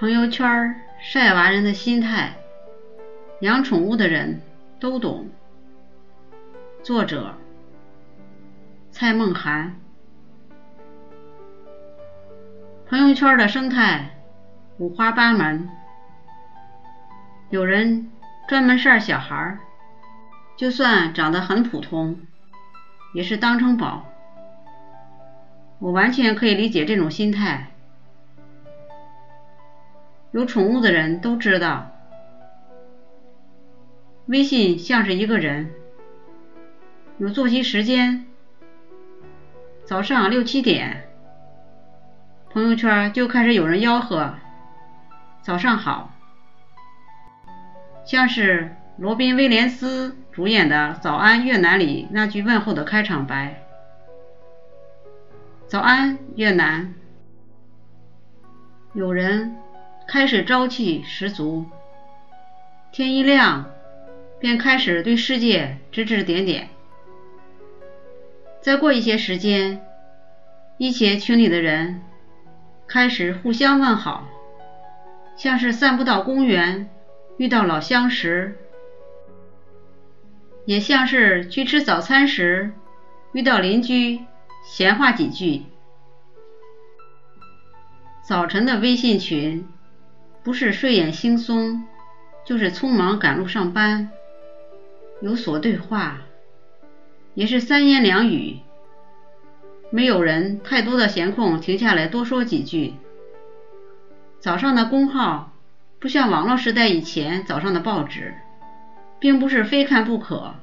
朋友圈晒娃人的心态，养宠物的人都懂。作者：蔡梦涵。朋友圈的生态五花八门，有人专门晒小孩，就算长得很普通，也是当成宝。我完全可以理解这种心态。有宠物的人都知道，微信像是一个人，有作息时间，早上六七点，朋友圈就开始有人吆喝“早上好”，像是罗宾威廉斯主演的《早安越南》里那句问候的开场白：“早安，越南。”有人。开始朝气十足，天一亮便开始对世界指指点点。再过一些时间，一些群里的人开始互相问好，像是散步到公园遇到老相识，也像是去吃早餐时遇到邻居闲话几句。早晨的微信群。不是睡眼惺忪，就是匆忙赶路上班，有所对话，也是三言两语，没有人太多的闲空停下来多说几句。早上的公号不像网络时代以前早上的报纸，并不是非看不可。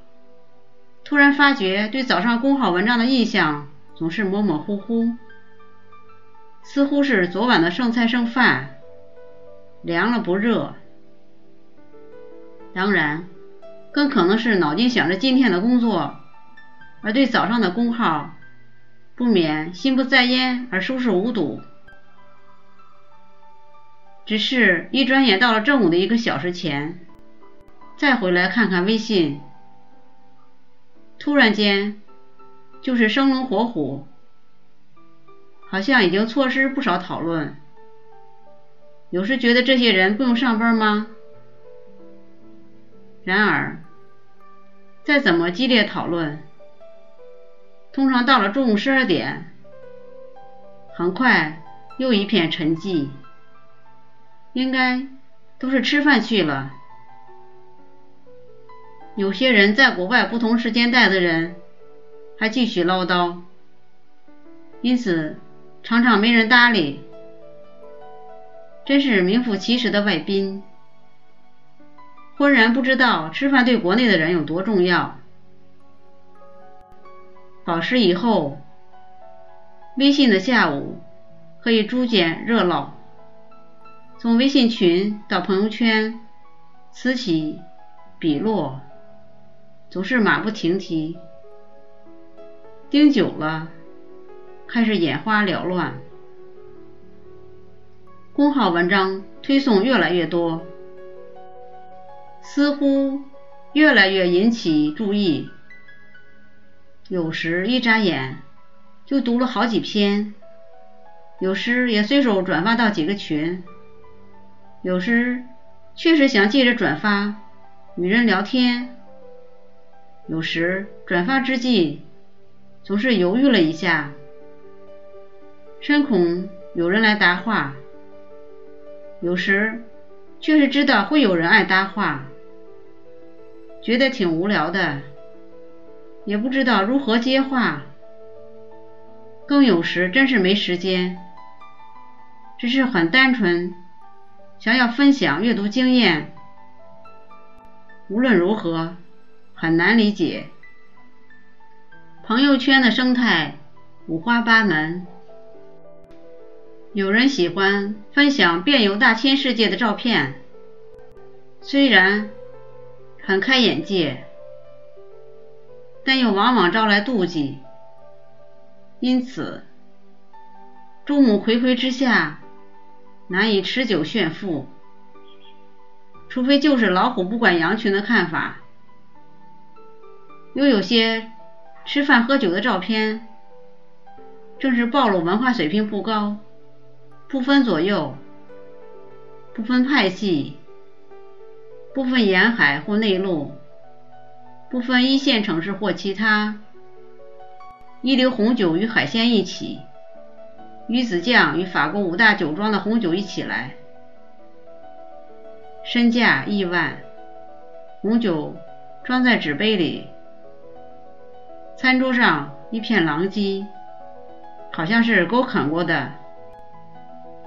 突然发觉对早上公号文章的印象总是模模糊糊，似乎是昨晚的剩菜剩饭。凉了不热，当然，更可能是脑筋想着今天的工作，而对早上的工号不免心不在焉而熟视无睹。只是一转眼到了正午的一个小时前，再回来看看微信，突然间就是生龙活虎，好像已经错失不少讨论。有时觉得这些人不用上班吗？然而，再怎么激烈讨论，通常到了中午十二点，很快又一片沉寂，应该都是吃饭去了。有些人在国外不同时间带的人还继续唠叨，因此常常没人搭理。真是名副其实的外宾，浑然不知道吃饭对国内的人有多重要。保时以后，微信的下午可以逐渐热闹，从微信群到朋友圈，此起彼落，总是马不停蹄。盯久了，开始眼花缭乱。公号文章推送越来越多，似乎越来越引起注意。有时一眨眼就读了好几篇，有时也随手转发到几个群，有时确实想借着转发与人聊天，有时转发之际总是犹豫了一下，深恐有人来答话。有时却是知道会有人爱搭话，觉得挺无聊的，也不知道如何接话。更有时真是没时间，只是很单纯，想要分享阅读经验。无论如何，很难理解。朋友圈的生态五花八门。有人喜欢分享遍游大千世界的照片，虽然很开眼界，但又往往招来妒忌。因此，众目睽睽之下难以持久炫富，除非就是老虎不管羊群的看法。又有些吃饭喝酒的照片，正是暴露文化水平不高。不分左右，不分派系，不分沿海或内陆，不分一线城市或其他，一流红酒与海鲜一起，鱼子酱与法国五大酒庄的红酒一起来，身价亿万，红酒装在纸杯里，餐桌上一片狼藉，好像是狗啃过的。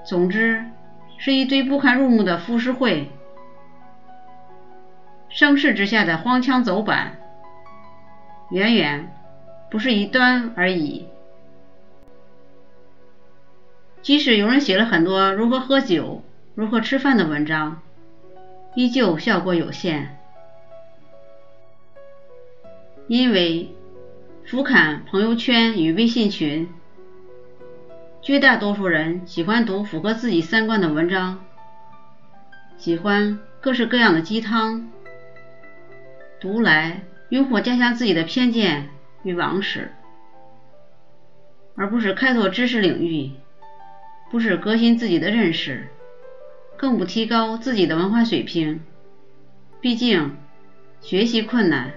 总之，是一堆不堪入目的浮世绘，声势之下的荒腔走板，远远不是一端而已。即使有人写了很多如何喝酒、如何吃饭的文章，依旧效果有限，因为俯瞰朋友圈与微信群。绝大多数人喜欢读符合自己三观的文章，喜欢各式各样的鸡汤，读来用火加强自己的偏见与往事，而不是开拓知识领域，不是革新自己的认识，更不提高自己的文化水平。毕竟学习困难，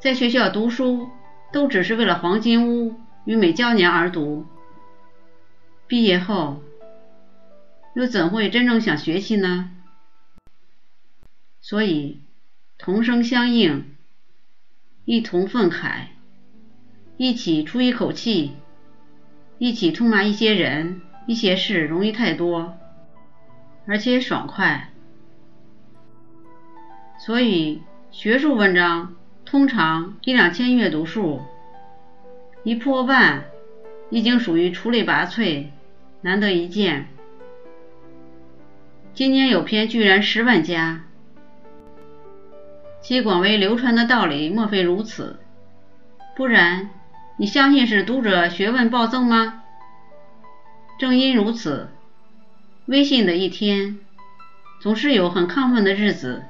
在学校读书都只是为了黄金屋与美娇娘而读。毕业后，又怎会真正想学习呢？所以，同声相应，一同愤慨，一起出一口气，一起痛骂一些人、一些事，容易太多，而且爽快。所以，学术文章通常一两千阅读数，一破万，已经属于出类拔萃。难得一见，今年有篇居然十万加，其广为流传的道理莫非如此？不然，你相信是读者学问暴增吗？正因如此，微信的一天总是有很亢奋的日子。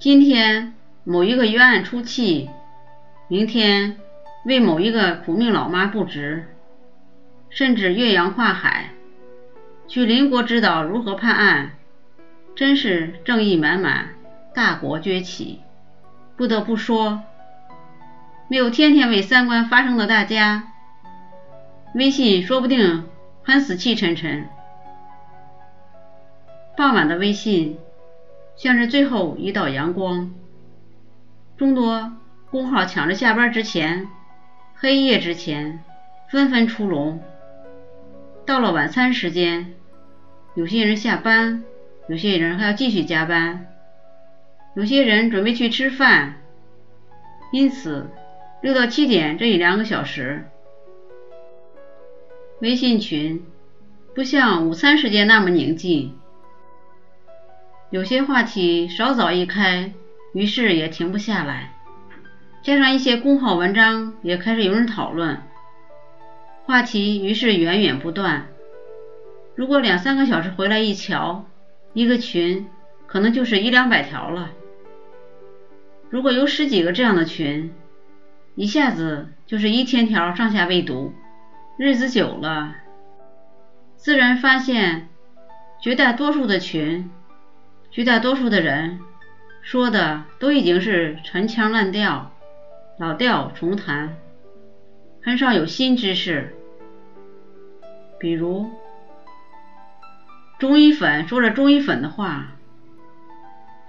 今天某一个冤案出气，明天为某一个苦命老妈不值。甚至越洋跨海去邻国指导如何判案，真是正义满满，大国崛起。不得不说，没有天天为三观发声的大家，微信说不定还死气沉沉。傍晚的微信像是最后一道阳光，众多工号抢着下班之前、黑夜之前纷纷出笼。到了晚餐时间，有些人下班，有些人还要继续加班，有些人准备去吃饭，因此六到七点这一两个小时，微信群不像午餐时间那么宁静，有些话题稍早一开，于是也停不下来，加上一些公号文章也开始有人讨论。话题于是源源不断。如果两三个小时回来一瞧，一个群可能就是一两百条了。如果有十几个这样的群，一下子就是一千条上下未读。日子久了，自然发现绝大多数的群，绝大多数的人说的都已经是陈腔滥调、老调重弹，很少有新知识。比如，中医粉说着中医粉的话，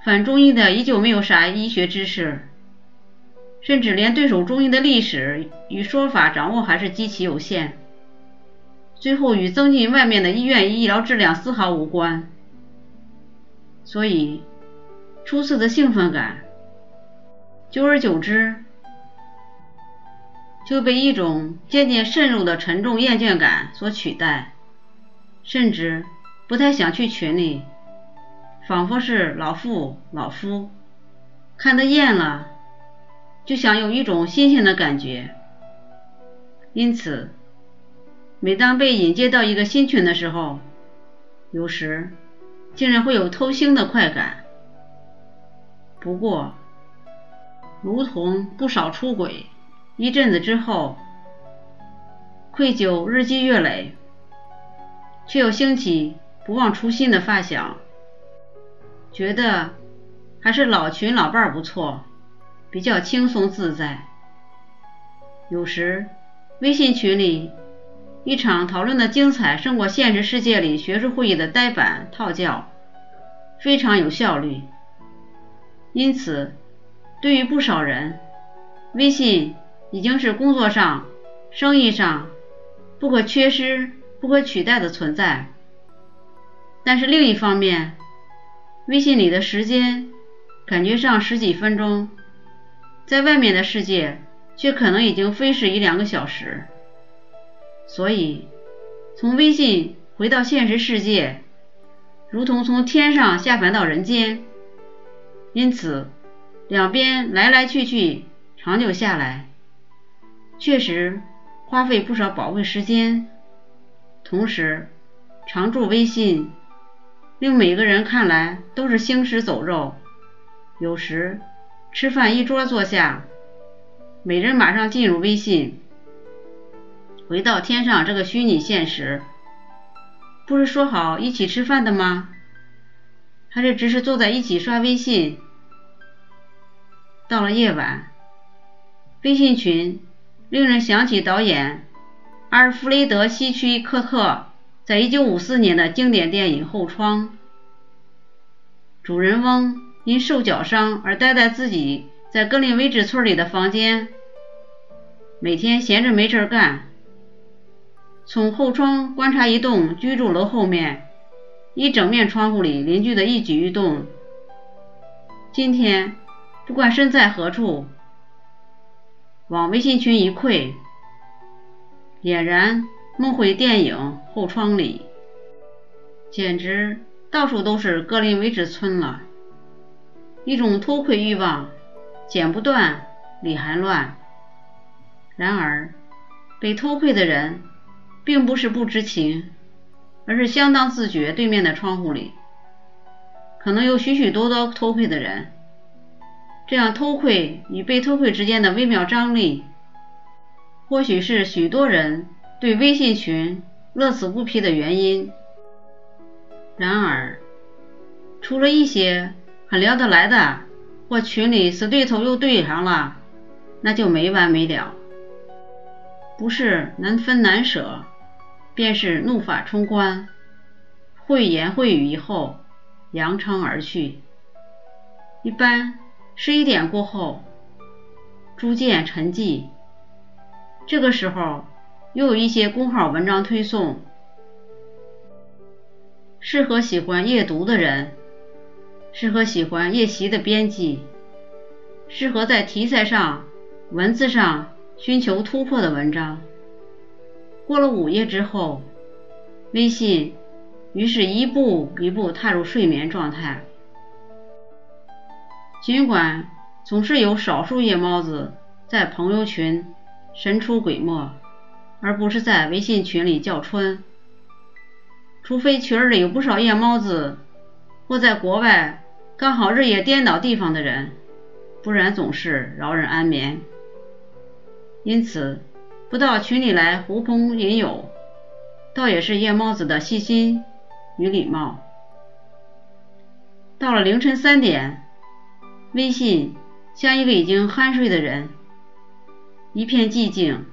反中医的依旧没有啥医学知识，甚至连对手中医的历史与说法掌握还是极其有限，最后与增进外面的医院医疗质量丝毫无关。所以，初次的兴奋感，久而久之。就被一种渐渐渗入的沉重厌倦感所取代，甚至不太想去群里，仿佛是老妇老夫，看得厌了，就想有一种新鲜的感觉。因此，每当被引接到一个新群的时候，有时竟然会有偷腥的快感。不过，如同不少出轨。一阵子之后，愧疚日积月累，却又兴起不忘初心的发小，觉得还是老群老伴不错，比较轻松自在。有时微信群里一场讨论的精彩，胜过现实世界里学术会议的呆板套教，非常有效率。因此，对于不少人，微信已经是工作上、生意上不可缺失、不可取代的存在。但是另一方面，微信里的时间感觉上十几分钟，在外面的世界却可能已经飞逝一两个小时。所以，从微信回到现实世界，如同从天上下凡到人间。因此，两边来来去去，长久下来，确实花费不少宝贵时间。同时，常驻微信，令每个人看来都是行尸走肉。有时吃饭一桌坐下，每人马上进入微信，回到天上这个虚拟现实。不是说好一起吃饭的吗？还是只是坐在一起刷微信？到了夜晚，微信群令人想起导演阿尔弗雷德·希区柯特在1954年的经典电影《后窗》。主人翁因受脚伤而待在自己在格林威治村里的房间，每天闲着没事干，从后窗观察一栋居住楼后面。一整面窗户里邻居的一举一动。今天不管身在何处，往微信群一窥，俨然梦回电影后窗里，简直到处都是格林威治村了。一种偷窥欲望，剪不断，理还乱。然而，被偷窥的人并不是不知情。而是相当自觉，对面的窗户里可能有许许多多偷窥的人。这样偷窥与被偷窥之间的微妙张力，或许是许多人对微信群乐此不疲的原因。然而，除了一些很聊得来的，或群里死对头又对上了，那就没完没了，不是难分难舍。便是怒发冲冠，秽言秽语以后扬长而去。一般十一点过后，逐渐沉寂。这个时候又有一些公号文章推送，适合喜欢夜读的人，适合喜欢夜习的编辑，适合在题材上、文字上寻求突破的文章。过了午夜之后，微信于是一步一步踏入睡眠状态。尽管总是有少数夜猫子在朋友群神出鬼没，而不是在微信群里叫春。除非群里有不少夜猫子或在国外刚好日夜颠倒地方的人，不然总是饶人安眠。因此。不到群里来狐朋引友，倒也是夜猫子的细心与礼貌。到了凌晨三点，微信像一个已经酣睡的人，一片寂静，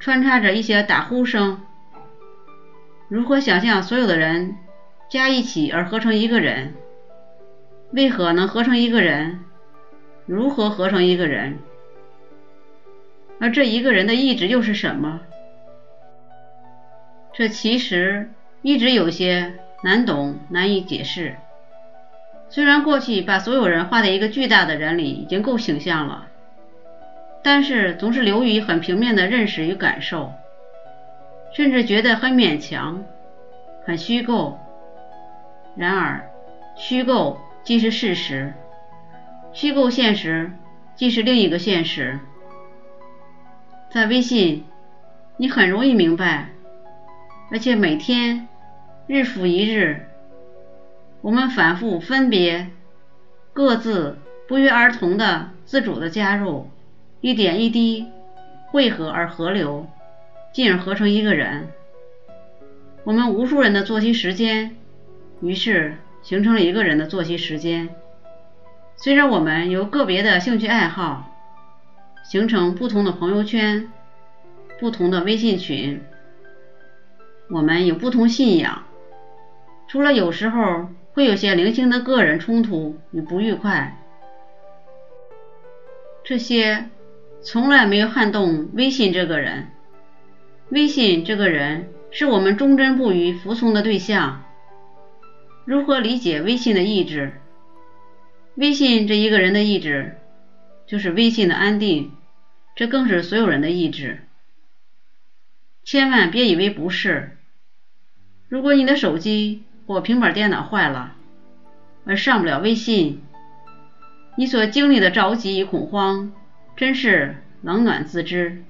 穿插着一些打呼声。如何想象所有的人加一起而合成一个人？为何能合成一个人？如何合成一个人？而这一个人的意志又是什么？这其实一直有些难懂、难以解释。虽然过去把所有人画在一个巨大的人里已经够形象了，但是总是流于很平面的认识与感受，甚至觉得很勉强、很虚构。然而，虚构既是事实，虚构现实既是另一个现实。在微信，你很容易明白，而且每天日复一日，我们反复分别，各自不约而同的自主的加入，一点一滴汇合而合流，进而合成一个人。我们无数人的作息时间，于是形成了一个人的作息时间。虽然我们有个别的兴趣爱好，形成不同的朋友圈、不同的微信群，我们有不同信仰，除了有时候会有些零星的个人冲突与不愉快，这些从来没有撼动微信这个人。微信这个人是我们忠贞不渝服从的对象。如何理解微信的意志？微信这一个人的意志，就是微信的安定，这更是所有人的意志。千万别以为不是。如果你的手机我平板电脑坏了，而上不了微信，你所经历的着急与恐慌，真是冷暖自知。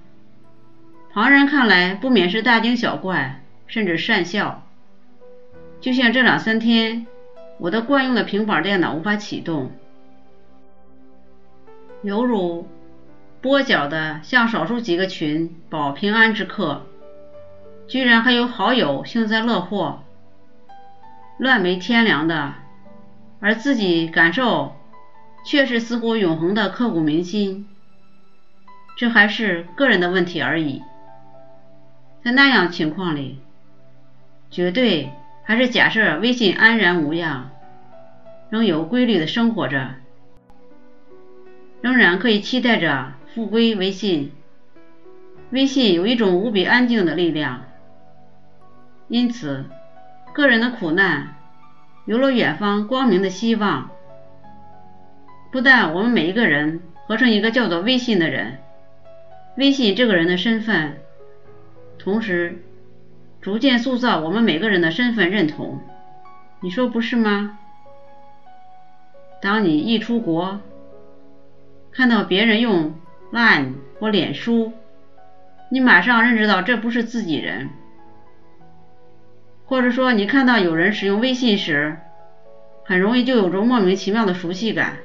旁人看来不免是大惊小怪，甚至讪笑。就像这两三天，我的惯用的平板电脑无法启动，犹如跛脚的向少数几个群保平安之客，居然还有好友幸灾乐祸、乱没天良的，而自己感受却是似乎永恒的刻骨铭心。这还是个人的问题而已。在那样情况里，绝对还是假设微信安然无恙，仍有规律的生活着，仍然可以期待着复归微信。微信有一种无比安静的力量，因此个人的苦难有了远方光明的希望。不但我们每一个人合成一个叫做微信的人，微信这个人的身份。同时，逐渐塑造我们每个人的身份认同，你说不是吗？当你一出国，看到别人用 Line 或脸书，你马上认知到这不是自己人；或者说，你看到有人使用微信时，很容易就有种莫名其妙的熟悉感。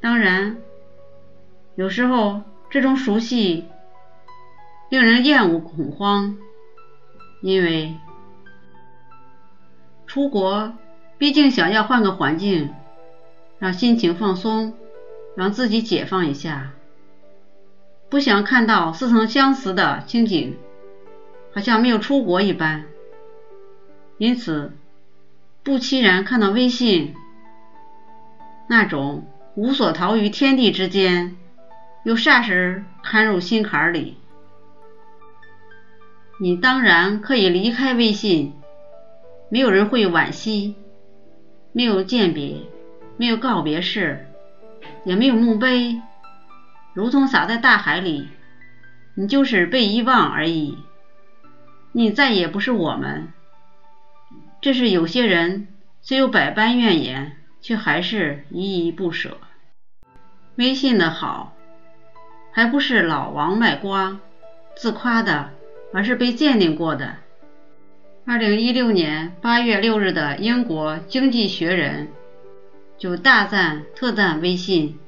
当然，有时候这种熟悉。令人厌恶、恐慌，因为出国毕竟想要换个环境，让心情放松，让自己解放一下，不想看到似曾相识的情景，好像没有出国一般。因此，不期然看到微信那种无所逃于天地之间，又霎时看入心坎里。你当然可以离开微信，没有人会惋惜，没有鉴别，没有告别式，也没有墓碑，如同洒在大海里，你就是被遗忘而已。你再也不是我们。这是有些人虽有百般怨言，却还是依依不舍。微信的好，还不是老王卖瓜，自夸的。而是被鉴定过的。二零一六年八月六日的英国《经济学人》就大赞特赞微信，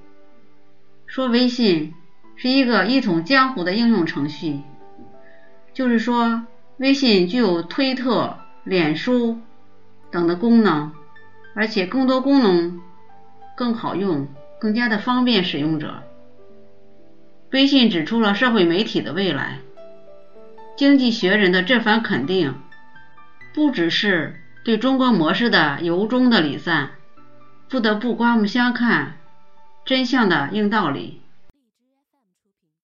说微信是一个一统江湖的应用程序，就是说微信具有推特、脸书等的功能，而且更多功能更好用，更加的方便使用者。微信指出了社会媒体的未来。经济学人的这番肯定，不只是对中国模式的由衷的礼赞，不得不刮目相看，真相的硬道理。